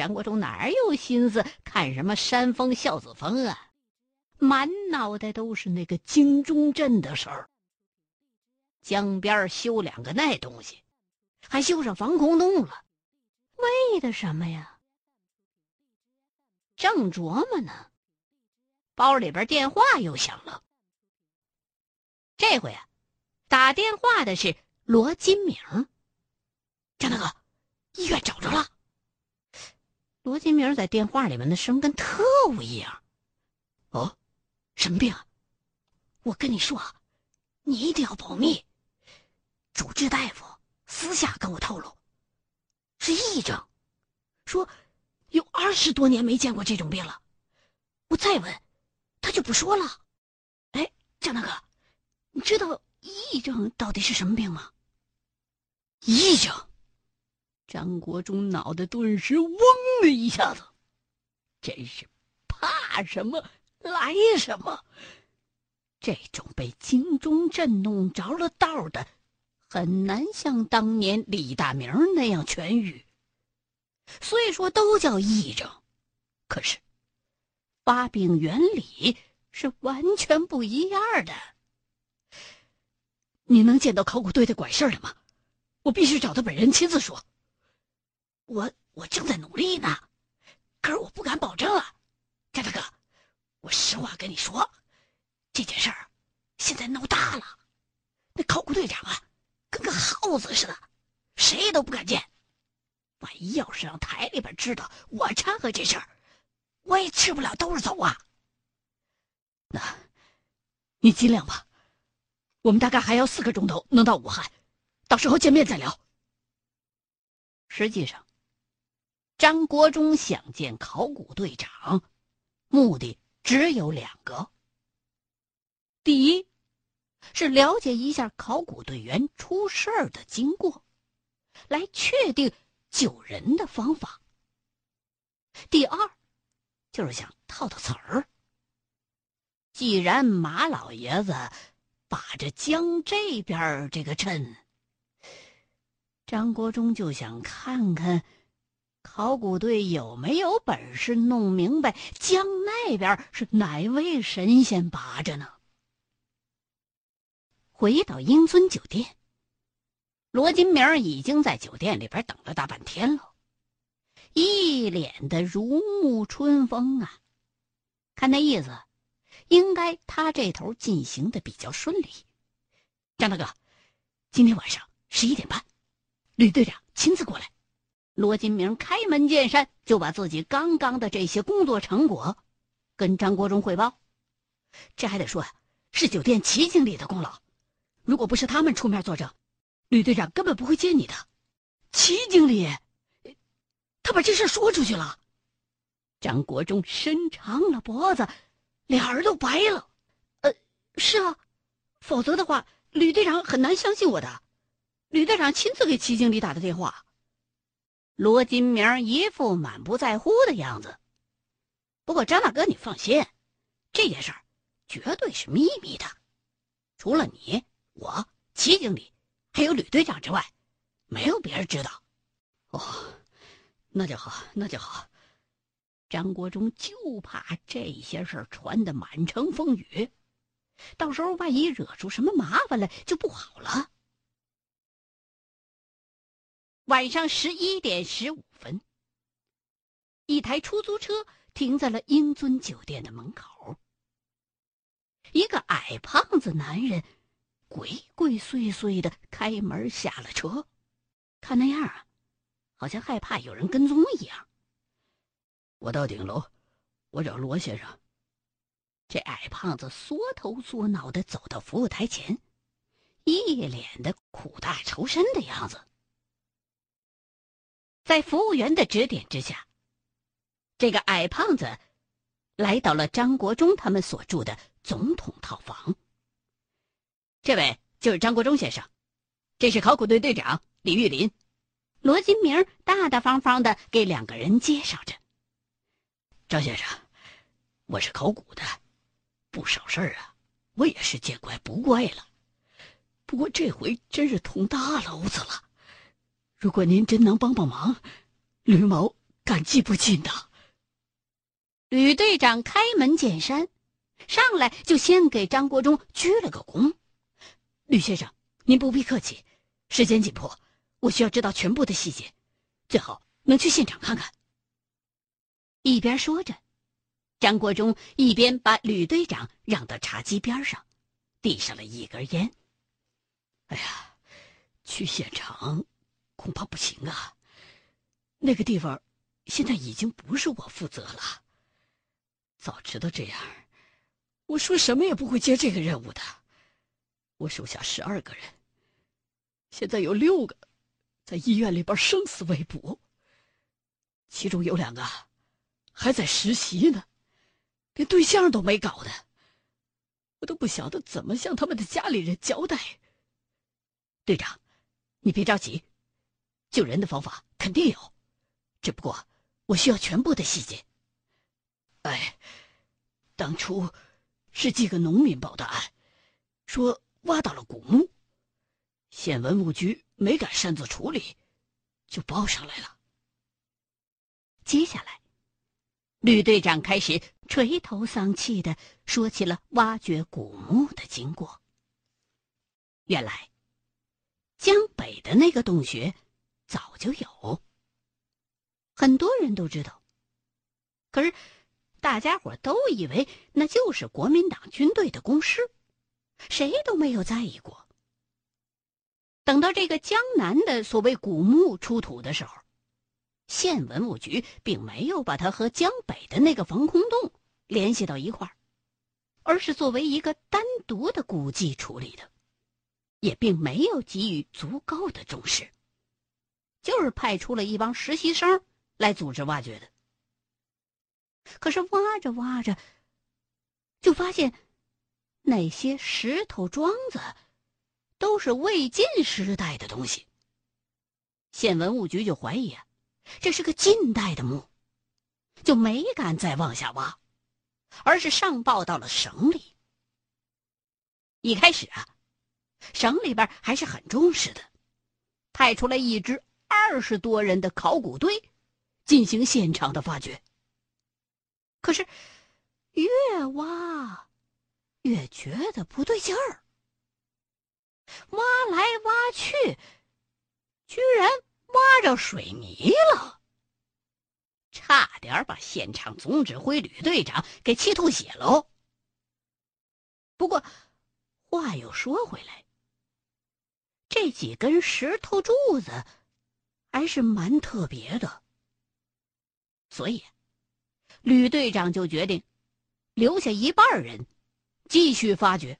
张国忠哪有心思看什么山峰、孝子峰啊？满脑袋都是那个京中镇的事儿。江边修两个那东西，还修上防空洞了，为的什么呀？正琢磨呢，包里边电话又响了。这回啊，打电话的是罗金明。张大哥，医院找着了。罗金明在电话里面的声跟特务一样。哦，什么病？我跟你说，你一定要保密。主治大夫私下跟我透露，是癔症，说有二十多年没见过这种病了。我再问，他就不说了。哎，张大哥。你知道癔症到底是什么病吗？癔症，张国忠脑袋顿时嗡的一下子，真是怕什么来什么。这种被京中震弄着了道的，很难像当年李大明那样痊愈。虽说都叫癔症，可是发病原理是完全不一样的。你能见到考古队的管事儿了吗？我必须找他本人亲自说。我我正在努力呢，可是我不敢保证啊，张大哥，我实话跟你说，这件事儿现在闹大了，那考古队长啊，跟个耗子似的，谁都不敢见。万一要是让台里边知道我掺和这事儿，我也吃不了兜着走啊。那，你尽量吧。我们大概还要四个钟头能到武汉，到时候见面再聊。实际上，张国忠想见考古队长，目的只有两个：第一，是了解一下考古队员出事儿的经过，来确定救人的方法；第二，就是想套套词儿。既然马老爷子。把着江这边这个镇，张国忠就想看看考古队有没有本事弄明白江那边是哪位神仙把着呢。回到英尊酒店，罗金明已经在酒店里边等了大半天了，一脸的如沐春风啊，看那意思。应该他这头进行的比较顺利。张大哥，今天晚上十一点半，吕队长亲自过来。罗金明开门见山就把自己刚刚的这些工作成果跟张国忠汇报。这还得说啊，是酒店齐经理的功劳。如果不是他们出面作证，吕队长根本不会见你的。齐经理，他把这事说出去了。张国忠伸长了脖子。脸儿都白了，呃，是啊，否则的话，吕队长很难相信我的。吕队长亲自给齐经理打的电话。罗金明一副满不在乎的样子。不过张大哥，你放心，这件事儿绝对是秘密的，除了你、我、齐经理，还有吕队长之外，没有别人知道。哦，那就好，那就好。张国忠就怕这些事儿传的满城风雨，到时候万一惹出什么麻烦来就不好了。晚上十一点十五分，一台出租车停在了英尊酒店的门口。一个矮胖子男人鬼鬼祟祟的开门下了车，看那样啊，好像害怕有人跟踪一样。我到顶楼，我找罗先生。这矮胖子缩头缩脑的走到服务台前，一脸的苦大仇深的样子。在服务员的指点之下，这个矮胖子来到了张国忠他们所住的总统套房。这位就是张国忠先生，这是考古队队长李玉林。罗金明大大方方的给两个人介绍着。张先生，我是考古的，不少事儿啊，我也是见怪不怪了。不过这回真是捅大娄子了。如果您真能帮帮忙，吕某感激不尽的。吕队长开门见山，上来就先给张国忠鞠了个躬：“吕先生，您不必客气，时间紧迫，我需要知道全部的细节，最好能去现场看看。”一边说着，张国忠一边把吕队长让到茶几边上，递上了一根烟。“哎呀，去现场恐怕不行啊，那个地方现在已经不是我负责了。”早知道这样，我说什么也不会接这个任务的。我手下十二个人，现在有六个在医院里边生死未卜，其中有两个还在实习呢，连对象都没搞的，我都不晓得怎么向他们的家里人交代。队长，你别着急，救人的方法肯定有，只不过我需要全部的细节。哎，当初是几个农民报的案，说挖到了古墓，县文物局没敢擅自处理，就报上来了。接下来，吕队长开始垂头丧气的说起了挖掘古墓的经过。原来，江北的那个洞穴早就有，很多人都知道，可是。大家伙都以为那就是国民党军队的工事，谁都没有在意过。等到这个江南的所谓古墓出土的时候，县文物局并没有把它和江北的那个防空洞联系到一块儿，而是作为一个单独的古迹处理的，也并没有给予足够的重视，就是派出了一帮实习生来组织挖掘的。可是挖着挖着，就发现那些石头桩子都是魏晋时代的东西。县文物局就怀疑啊，这是个近代的墓，就没敢再往下挖，而是上报到了省里。一开始啊，省里边还是很重视的，派出了一支二十多人的考古队进行现场的发掘。可是，越挖越觉得不对劲儿，挖来挖去，居然挖着水泥了，差点把现场总指挥吕队长给气吐血喽。不过，话又说回来，这几根石头柱子还是蛮特别的，所以。吕队长就决定留下一半人继续发掘。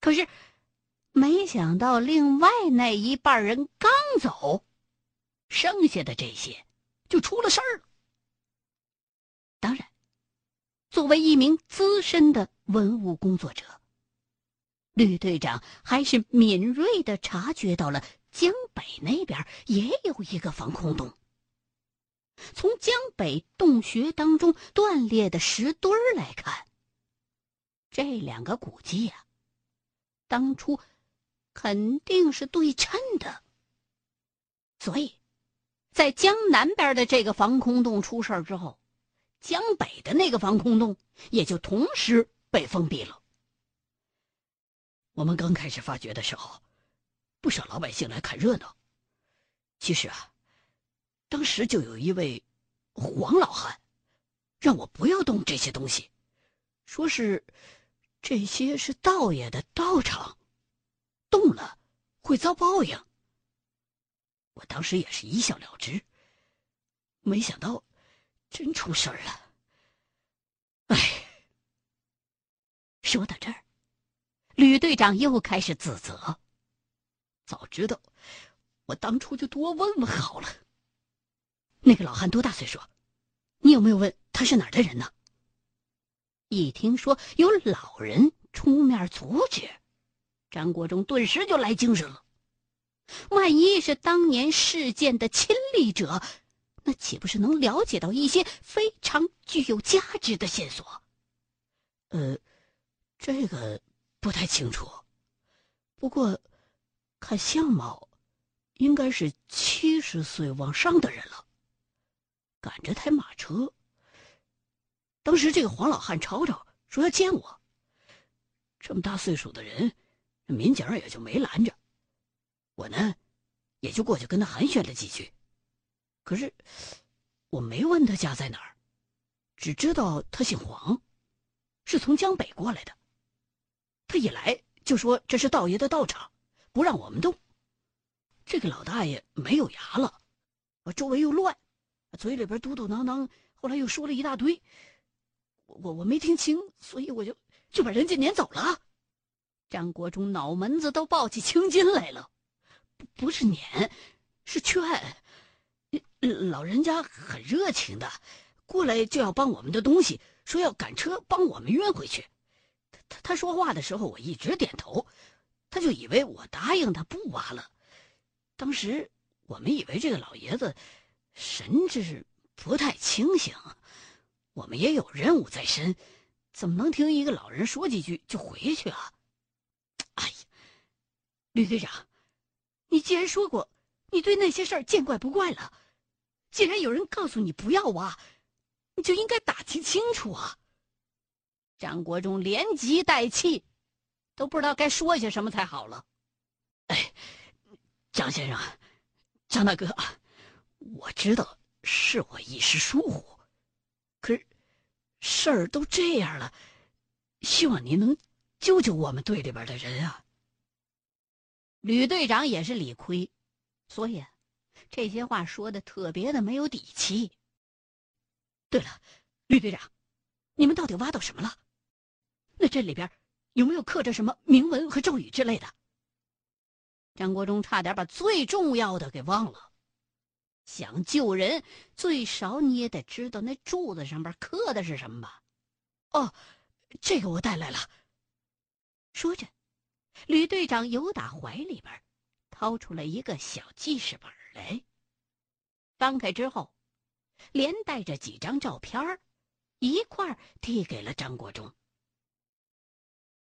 可是，没想到另外那一半人刚走，剩下的这些就出了事儿了。当然，作为一名资深的文物工作者，吕队长还是敏锐的察觉到了江北那边也有一个防空洞。从江北洞穴当中断裂的石墩来看，这两个古迹呀，当初肯定是对称的。所以，在江南边的这个防空洞出事之后，江北的那个防空洞也就同时被封闭了。我们刚开始发掘的时候，不少老百姓来看热闹。其实啊。当时就有一位黄老汉，让我不要动这些东西，说是这些是道爷的道场，动了会遭报应。我当时也是一笑了之，没想到真出事儿了。哎，说到这儿，吕队长又开始自责，早知道我当初就多问问好了。那个老汉多大岁数？你有没有问他是哪儿的人呢？一听说有老人出面阻止，张国忠顿时就来精神了。万一是当年事件的亲历者，那岂不是能了解到一些非常具有价值的线索？呃，这个不太清楚，不过看相貌，应该是七十岁往上的人了。赶着台马车。当时这个黄老汉吵吵说要见我，这么大岁数的人，民警也就没拦着。我呢，也就过去跟他寒暄了几句。可是我没问他家在哪儿，只知道他姓黄，是从江北过来的。他一来就说这是道爷的道场，不让我们动。这个老大爷没有牙了，周围又乱，嘴里边嘟嘟囔囔，后来又说了一大堆，我我我没听清，所以我就就把人家撵走了。张国忠脑门子都抱起青筋来了，不不是撵，是劝。老人家很热情的，过来就要帮我们的东西，说要赶车帮我们运回去。他他说话的时候，我一直点头，他就以为我答应他不挖了。当时我们以为这个老爷子神志不太清醒，我们也有任务在身，怎么能听一个老人说几句就回去啊？哎呀，吕队长，你既然说过你对那些事儿见怪不怪了，既然有人告诉你不要挖，你就应该打听清楚啊！张国忠连急带气，都不知道该说些什么才好了。哎。张先生，张大哥，我知道是我一时疏忽，可是事儿都这样了，希望您能救救我们队里边的人啊。吕队长也是理亏，所以这些话说的特别的没有底气。对了，吕队长，你们到底挖到什么了？那这里边有没有刻着什么铭文和咒语之类的？张国忠差点把最重要的给忘了。想救人，最少你也得知道那柱子上面刻的是什么吧？哦，这个我带来了。说着，吕队长由打怀里边掏出了一个小记事本来，翻开之后，连带着几张照片一块递给了张国忠。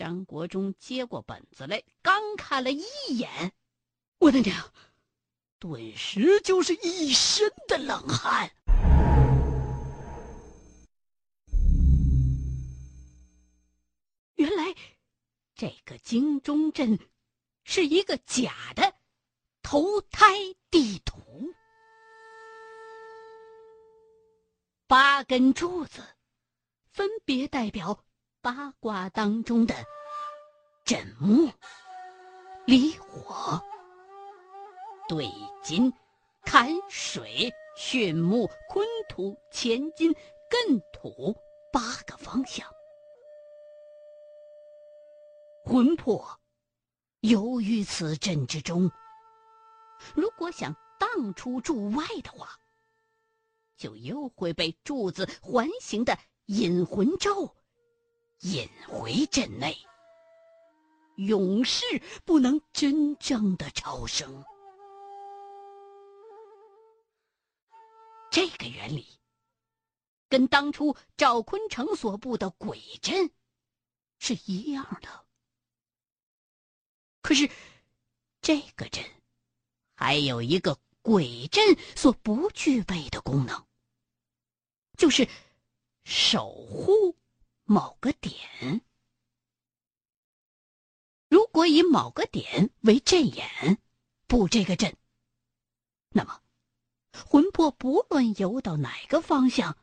张国忠接过本子来，刚看了一眼，我的娘！顿时就是一身的冷汗。原来，这个京中镇是一个假的投胎地图，八根柱子分别代表。八卦当中的枕木、离火、兑金、坎水、巽木、坤土、乾金、艮土八个方向。魂魄游于此阵之中，如果想荡出柱外的话，就又会被柱子环形的引魂咒。引回阵内，永世不能真正的超生。这个原理跟当初赵坤城所布的鬼阵是一样的。可是，这个阵还有一个鬼阵所不具备的功能，就是守护。某个点，如果以某个点为阵眼，布这个阵，那么魂魄不论游到哪个方向，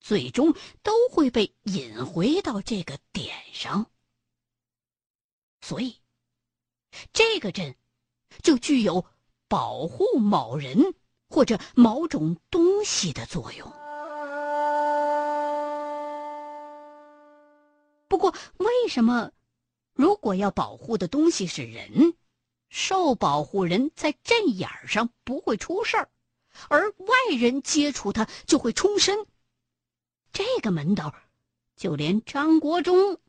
最终都会被引回到这个点上。所以，这个阵就具有保护某人或者某种东西的作用。过，为什么，如果要保护的东西是人，受保护人在阵眼上不会出事儿，而外人接触他就会冲身？这个门道，就连张国忠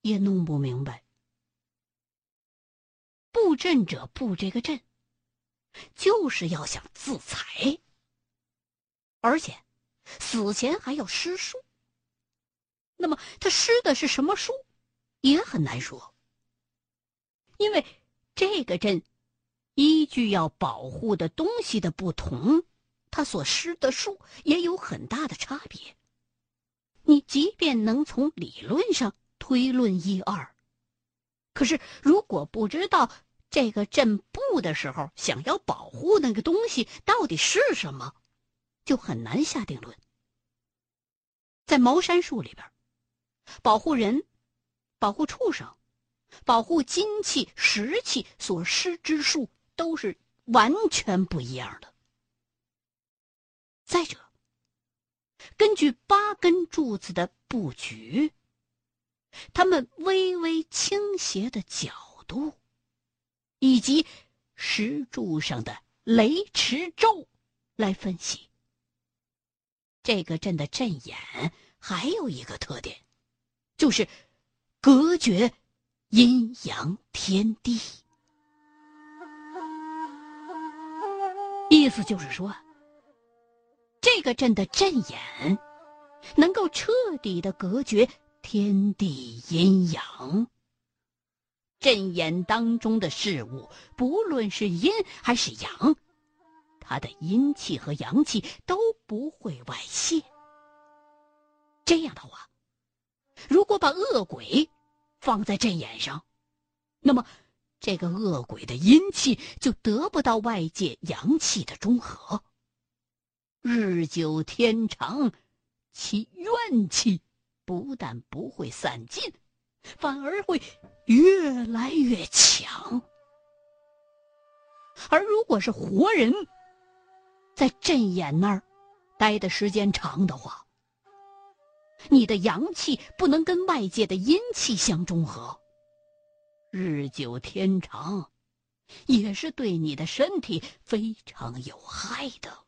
也弄不明白。布阵者布这个阵，就是要想自裁，而且死前还要施术。那么他施的是什么术，也很难说。因为这个阵，依据要保护的东西的不同，他所施的术也有很大的差别。你即便能从理论上推论一二，可是如果不知道这个阵布的时候，想要保护那个东西到底是什么，就很难下定论。在茅山术里边，保护人、保护畜生、保护金器、石器所施之术都是完全不一样的。再者，根据八根柱子的布局，它们微微倾斜的角度，以及石柱上的雷池咒来分析，这个阵的阵眼还有一个特点，就是隔绝阴阳天地。意思就是说。这个阵的阵眼，能够彻底的隔绝天地阴阳。阵眼当中的事物，不论是阴还是阳，它的阴气和阳气都不会外泄。这样的话，如果把恶鬼放在阵眼上，那么这个恶鬼的阴气就得不到外界阳气的中和。日久天长，其怨气不但不会散尽，反而会越来越强。而如果是活人，在阵眼那儿待的时间长的话，你的阳气不能跟外界的阴气相中和，日久天长，也是对你的身体非常有害的。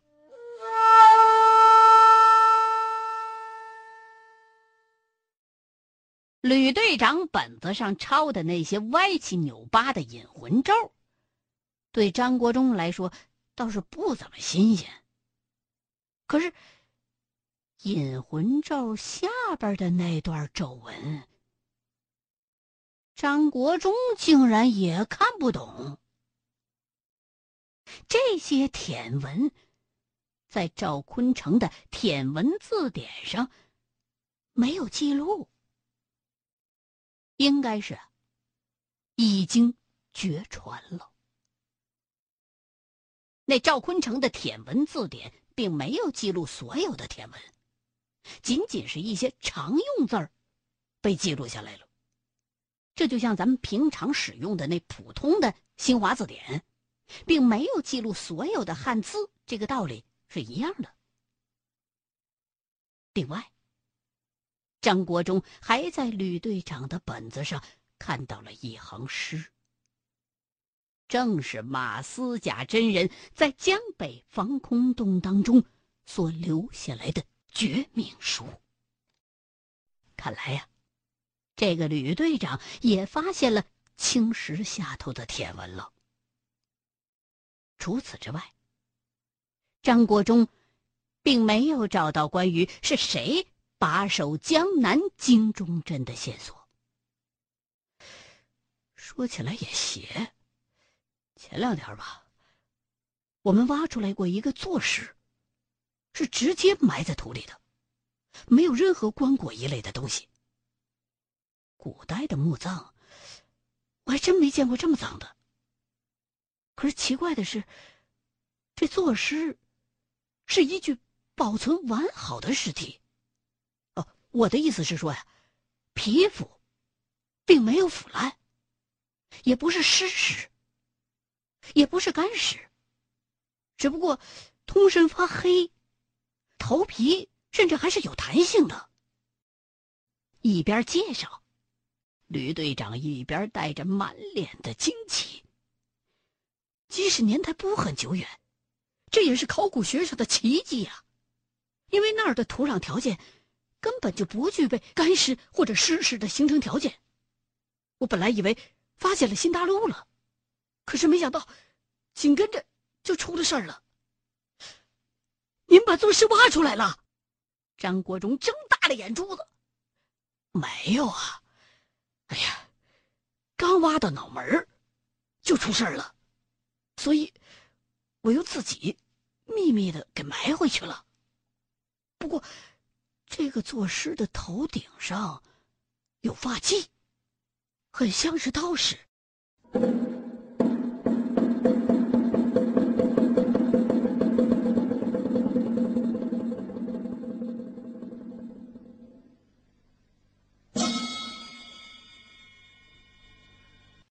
吕队长本子上抄的那些歪七扭八的引魂咒，对张国忠来说倒是不怎么新鲜。可是，引魂咒下边的那段咒文，张国忠竟然也看不懂。这些舔文，在赵坤城的舔文字典上没有记录。应该是已经绝传了。那赵坤城的舔文字典并没有记录所有的舔文，仅仅是一些常用字儿被记录下来了。这就像咱们平常使用的那普通的新华字典，并没有记录所有的汉字，这个道理是一样的。另外。张国忠还在吕队长的本子上看到了一行诗，正是马思甲真人在江北防空洞当中所留下来的绝命书。看来呀，这个吕队长也发现了青石下头的铁文了。除此之外，张国忠并没有找到关于是谁。把守江南金钟镇的线索，说起来也邪。前两天吧，我们挖出来过一个坐石，是直接埋在土里的，没有任何棺椁一类的东西。古代的墓葬，我还真没见过这么脏的。可是奇怪的是，这坐尸是一具保存完好的尸体。哦我的意思是说呀，皮肤并没有腐烂，也不是湿屎，也不是干屎，只不过通身发黑，头皮甚至还是有弹性的。一边介绍，吕队长一边带着满脸的惊奇。即使年代不很久远，这也是考古学上的奇迹呀，因为那儿的土壤条件。根本就不具备干湿或者湿湿的形成条件。我本来以为发现了新大陆了，可是没想到，紧跟着就出了事儿了。您把作尸挖出来了？张国忠睁大了眼珠子。没有啊，哎呀，刚挖到脑门，就出事了，所以我又自己秘密的给埋回去了。不过，这个作尸的头顶上有发髻，很像是道士。